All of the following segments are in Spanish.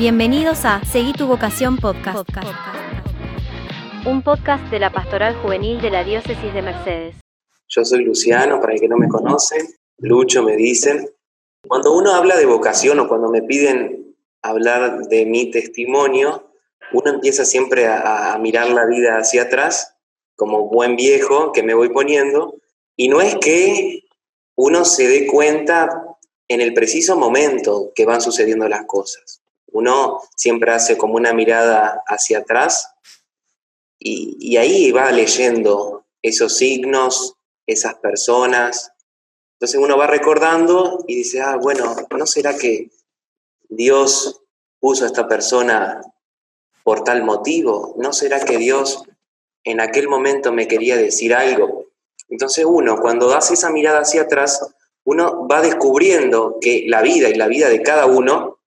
Bienvenidos a Seguí tu vocación podcast. Un podcast de la Pastoral Juvenil de la Diócesis de Mercedes. Yo soy Luciano, para el que no me conoce, Lucho me dicen. Cuando uno habla de vocación o cuando me piden hablar de mi testimonio, uno empieza siempre a, a mirar la vida hacia atrás, como buen viejo que me voy poniendo, y no es que uno se dé cuenta en el preciso momento que van sucediendo las cosas. Uno siempre hace como una mirada hacia atrás y, ahí va leyendo esos signos, esas personas. Entonces uno va recordando y dice, ah, bueno, ¿no será que Dios puso a esta persona por tal motivo? ¿No será que Dios en aquel momento me quería decir algo? Entonces uno, cuando hace esa mirada hacia atrás, uno va descubriendo que la vida y la vida de cada uno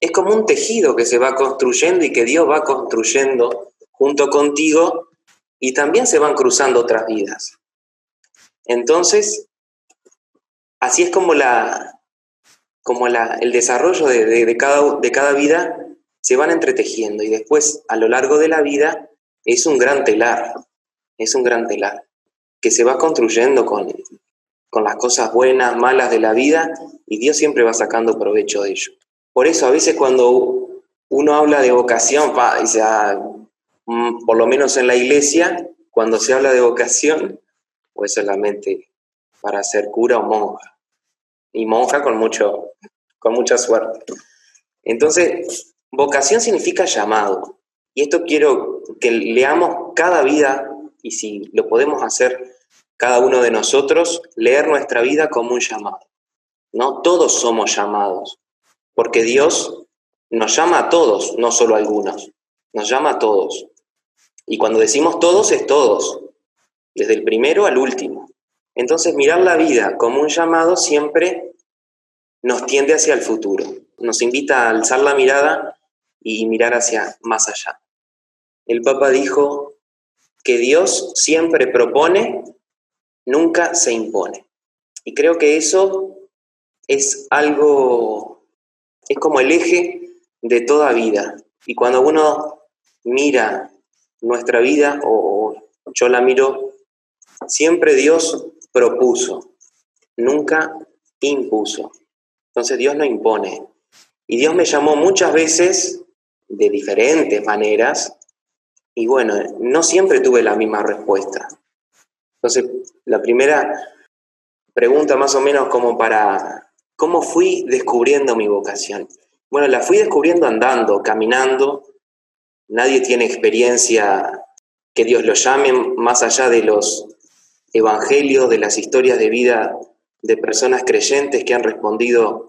es como un tejido que se va construyendo y que Dios va construyendo junto contigo y también se van cruzando otras vidas. Entonces, así es como, la, como la, el desarrollo de, de, de, cada, de cada vida se van entretejiendo y después a lo largo de la vida es un gran telar, es un gran telar que se va construyendo con, con las cosas buenas, malas de la vida y Dios siempre va sacando provecho de ello. Por eso a veces cuando uno habla de vocación, pa, dice, ah, mm, por lo menos en la iglesia, cuando se habla de vocación, pues solamente para ser cura o monja. Y monja con, mucho, con mucha suerte. Entonces, vocación significa llamado. Y esto quiero que leamos cada vida, y si lo podemos hacer cada uno de nosotros, leer nuestra vida como un llamado. No todos somos llamados, porque Dios nos llama a todos, no solo a algunos, nos llama a todos. Y cuando decimos todos es todos, desde el primero al último. Entonces mirar la vida como un llamado siempre nos tiende hacia el futuro, nos invita a alzar la mirada y mirar hacia más allá. El Papa dijo que Dios siempre propone nunca se impone. Y creo que eso es algo, es como el eje de toda vida. Y cuando uno mira nuestra vida, o yo la miro, siempre Dios propuso, nunca impuso. Entonces Dios no impone. Y Dios me llamó muchas veces de diferentes maneras, y bueno, no siempre tuve la misma respuesta. Entonces, la primera pregunta más o menos como para, ¿cómo fui descubriendo mi vocación? Bueno, la fui descubriendo andando, caminando. Nadie tiene experiencia que Dios lo llame más allá de los evangelios, de las historias de vida de personas creyentes que han respondido.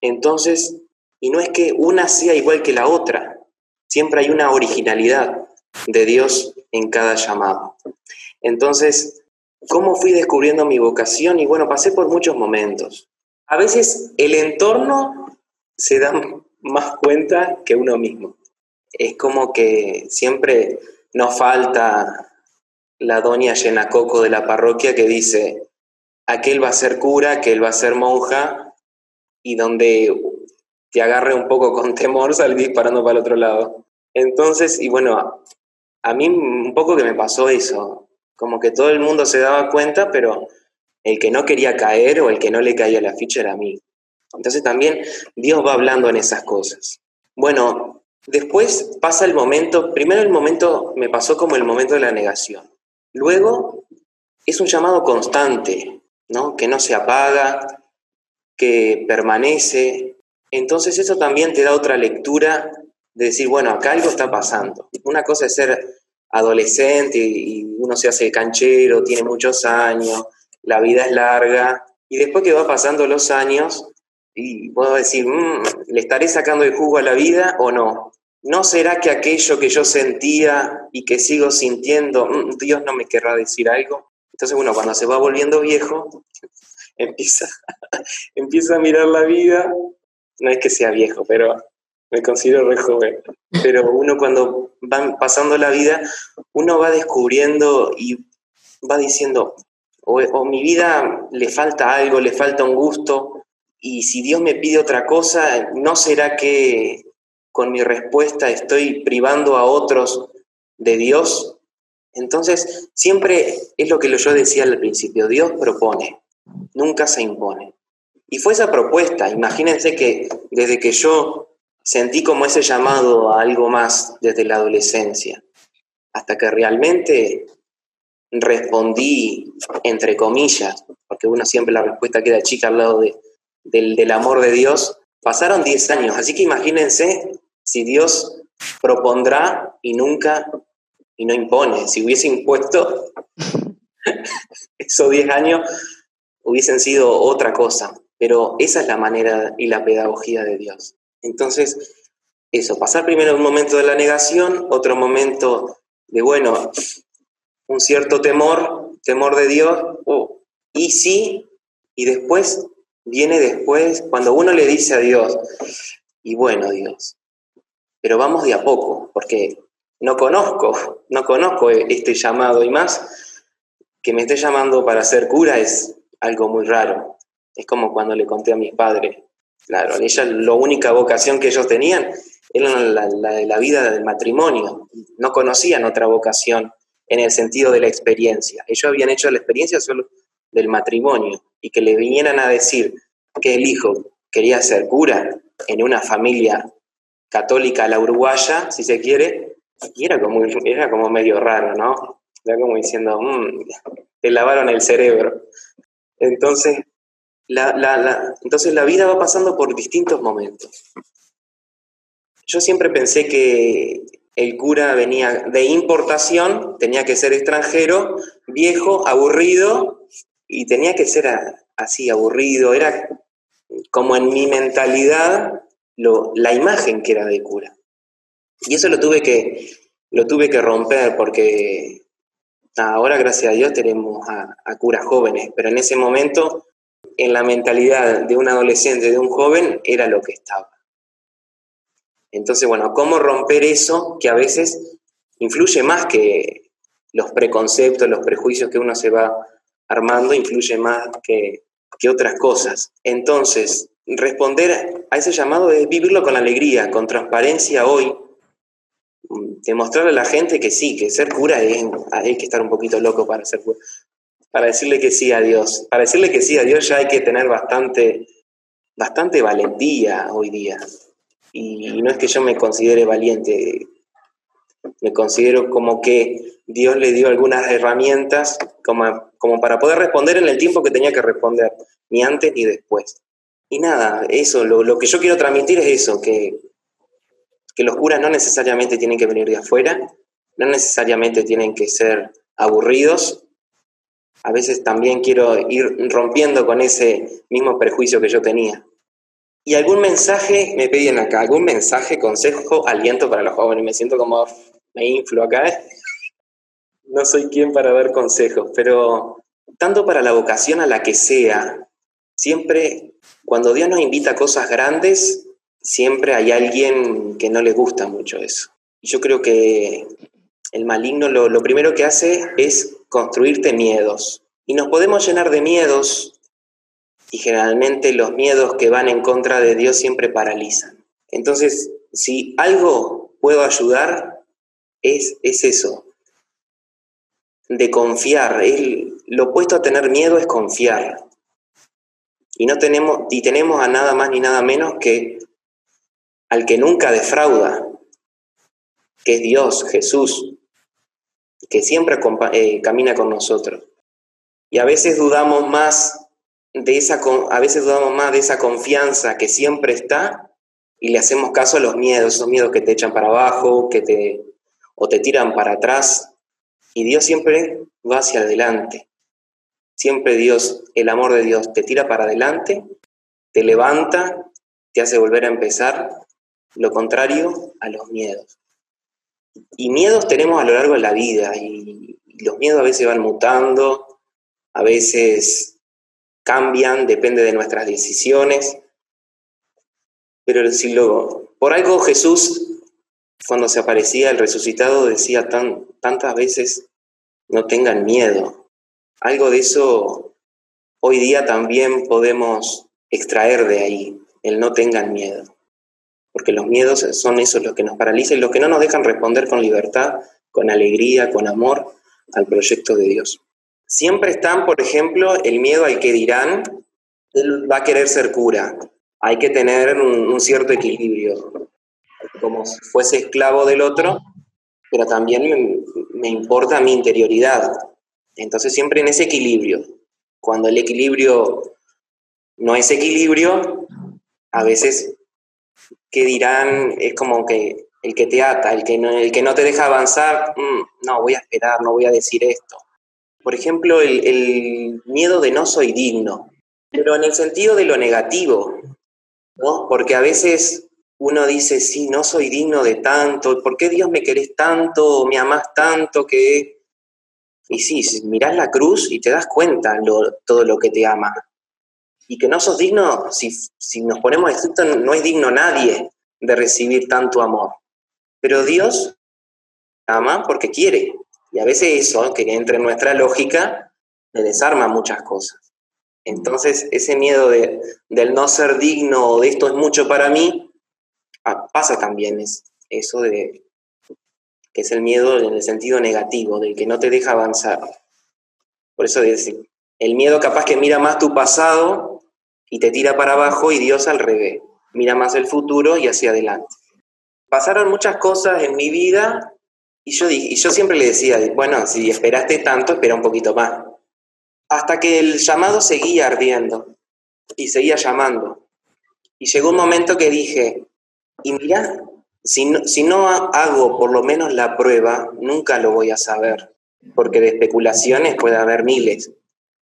Entonces, y no es que una sea igual que la otra, siempre hay una originalidad de Dios en cada llamado. Entonces, ¿cómo fui descubriendo mi vocación? Y bueno, pasé por muchos momentos. A veces el entorno se da más cuenta que uno mismo. Es como que siempre nos falta la doña Llenacoco de la parroquia que dice, aquel va a ser cura, aquel va a ser monja, y donde te agarre un poco con temor, salir disparando para el otro lado. Entonces, y bueno, a mí un poco que me pasó eso, como que todo el mundo se daba cuenta, pero el que no quería caer o el que no le caía la ficha era a mí. Entonces también Dios va hablando en esas cosas. Bueno, después pasa el momento, primero el momento me pasó como el momento de la negación. Luego es un llamado constante, ¿no? Que no se apaga, que permanece. Entonces eso también te da otra lectura de decir, bueno, acá algo está pasando. Una cosa es ser adolescente y uno se hace canchero, tiene muchos años, la vida es larga, y después que va pasando los años, y puedo decir, mmm, ¿le estaré sacando el jugo a la vida o no? ¿No será que aquello que yo sentía y que sigo sintiendo, mmm, Dios no me querrá decir algo? Entonces, bueno, cuando se va volviendo viejo, empieza, empieza a mirar la vida, no es que sea viejo, pero me considero re joven, pero uno cuando va pasando la vida, uno va descubriendo y va diciendo, o, mi vida le falta algo, le falta un gusto, y si Dios me pide otra cosa, ¿no será que con mi respuesta estoy privando a otros de Dios? Entonces, siempre es lo que yo decía al principio, Dios propone, nunca se impone. Y fue esa propuesta, imagínense que desde que yo sentí como ese llamado a algo más desde la adolescencia, hasta que realmente respondí, entre comillas, porque uno siempre la respuesta queda chica al lado del, del amor de Dios, pasaron 10 años, así que imagínense si Dios propondrá y nunca y no impone. Si hubiese impuesto, esos 10 años hubiesen sido otra cosa. Pero esa es la manera y la pedagogía de Dios. Entonces, eso, pasar primero un momento de la negación, otro momento de, bueno, un cierto temor, temor de Dios, y sí, y después viene después, cuando uno le dice a Dios, y bueno, Dios, pero vamos de a poco, porque no conozco, no conozco este llamado y más que me esté llamando para ser cura es algo muy raro. Es como cuando le conté a mis padres. Claro, ella la única vocación que ellos tenían era la, la vida del matrimonio. No conocían otra vocación en el sentido de la experiencia. Ellos habían hecho la experiencia solo del matrimonio y que le vinieran a decir que el hijo quería ser cura en una familia católica la uruguaya, si se quiere, y era como, era como medio raro, ¿no? Era como diciendo, mmm, te lavaron el cerebro. Entonces la, entonces la vida va pasando por distintos momentos. Yo siempre pensé que el cura venía de importación, tenía que ser extranjero, viejo, aburrido, y tenía que ser así, aburrido. Era como en mi mentalidad la imagen que era de cura. Y eso lo tuve que, lo tuve que romper porque ahora, gracias a Dios, tenemos a, a, curas jóvenes, pero en ese momento, en la mentalidad de un adolescente, de un joven, era lo que estaba. Entonces, bueno, ¿cómo romper eso que a veces influye más que los preconceptos, los prejuicios que uno se va armando, influye más que, que otras cosas? Entonces, responder a ese llamado es vivirlo con alegría, con transparencia hoy, demostrarle a la gente que sí, que ser cura es, hay que estar un poquito loco para ser. Para decirle que sí a Dios. Para decirle que sí a Dios ya hay que tener bastante, bastante valentía hoy día. Y no es que yo me considere valiente, me considero como que Dios le dio algunas herramientas como, como para poder responder en el tiempo que tenía que responder, ni antes ni después. Y nada, eso, lo, lo que yo quiero transmitir es eso, que que los curas no necesariamente tienen que venir de afuera, no necesariamente tienen que ser aburridos. A veces también quiero ir rompiendo con ese mismo prejuicio que yo tenía. Y algún mensaje, me pedían acá, algún mensaje, consejo, aliento para los jóvenes. Me siento como, me inflo acá. No soy quien para dar consejos, pero tanto para la vocación a la que sea, siempre cuando Dios nos invita a cosas grandes, siempre hay alguien que no le gusta mucho eso. Y yo creo que el maligno lo primero que hace es construirte miedos. Y nos podemos llenar de miedos y generalmente los miedos que van en contra de Dios siempre paralizan. Entonces, si algo puedo ayudar, es, es eso, de confiar. lo opuesto a tener miedo es confiar. Y, no tenemos, y tenemos a nada más ni nada menos que al que nunca defrauda, que es Dios, Jesús, que siempre eh, camina con nosotros. Y a veces dudamos más de esa a veces dudamos más de esa confianza que siempre está y le hacemos caso a los miedos, esos miedos que te echan para abajo, que te o te tiran para atrás y Dios siempre va hacia adelante. Siempre Dios, el amor de Dios te tira para adelante, te levanta, te hace volver a empezar lo contrario a los miedos. Y miedos tenemos a lo largo de la vida y, los miedos a veces van mutando, a veces cambian, depende de nuestras decisiones. Pero si lo, por algo Jesús, cuando se aparecía el resucitado, decía tan, tantas veces, no tengan miedo. Algo de eso hoy día también podemos extraer de ahí, el no tengan miedo. porque los miedos son esos los que nos paralizan los que no nos dejan responder con libertad, con alegría, con amor al proyecto de Dios. Siempre están, por ejemplo, el miedo al que dirán, él va a querer ser cura, hay que tener un, cierto equilibrio, como si fuese esclavo del otro, pero también me importa mi interioridad. Entonces siempre en ese equilibrio. Cuando el equilibrio no es equilibrio, a veces, ¿qué dirán? Es como que el que te ata, el que no, el que no te deja avanzar, mm, no, voy a esperar, no voy a decir esto. Por ejemplo, el, miedo de no soy digno, pero en el sentido de lo negativo, ¿no? Porque a veces uno dice, sí, no soy digno de tanto, ¿por qué Dios me querés tanto, me amás tanto que... Y sí, mirás la cruz y te das cuenta lo, todo lo que te ama, y que no sos digno, si, si nos ponemos estrictos, no es digno nadie de recibir tanto amor. Pero Dios ama porque quiere. Y a veces eso, que entra en nuestra lógica, le desarma muchas cosas. Entonces, ese miedo de, del no ser digno o de esto es mucho para mí, ah, pasa también es eso de que es el miedo en el sentido negativo, del que no te deja avanzar. Por eso decir, el miedo capaz que mira más tu pasado y te tira para abajo y Dios al revés, mira más el futuro y hacia adelante. Pasaron muchas cosas en mi vida y yo, y yo siempre le decía, bueno, si esperaste tanto, espera un poquito más. Hasta que el llamado seguía ardiendo y seguía llamando. Y llegó un momento que dije, y mira, si no, si no hago por lo menos la prueba, nunca lo voy a saber, porque de especulaciones puede haber miles,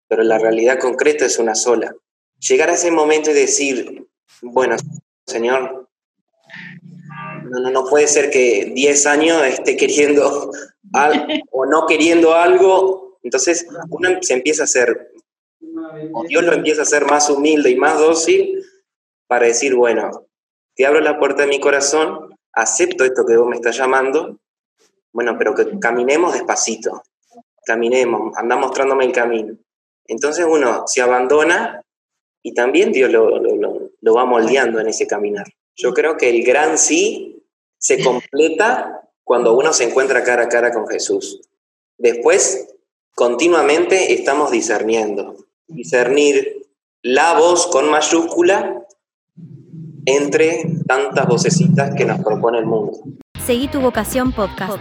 pero la realidad concreta es una sola llegar a ese momento y decir, bueno, Señor, no, no, puede ser que 10 años esté queriendo o no queriendo algo. Entonces uno se empieza a hacer, o Dios lo empieza a hacer más humilde y más dócil para decir, bueno, te abro la puerta de mi corazón, acepto esto que vos me estás llamando, bueno, pero que caminemos despacito, caminemos, anda mostrándome el camino. Entonces uno se abandona y también Dios lo, va moldeando en ese caminar. Yo creo que el gran sí se completa cuando uno se encuentra cara a cara con Jesús. Después, continuamente estamos discerniendo. Discernir la voz con mayúscula entre tantas vocecitas que nos propone el mundo. Seguí tu vocación podcast.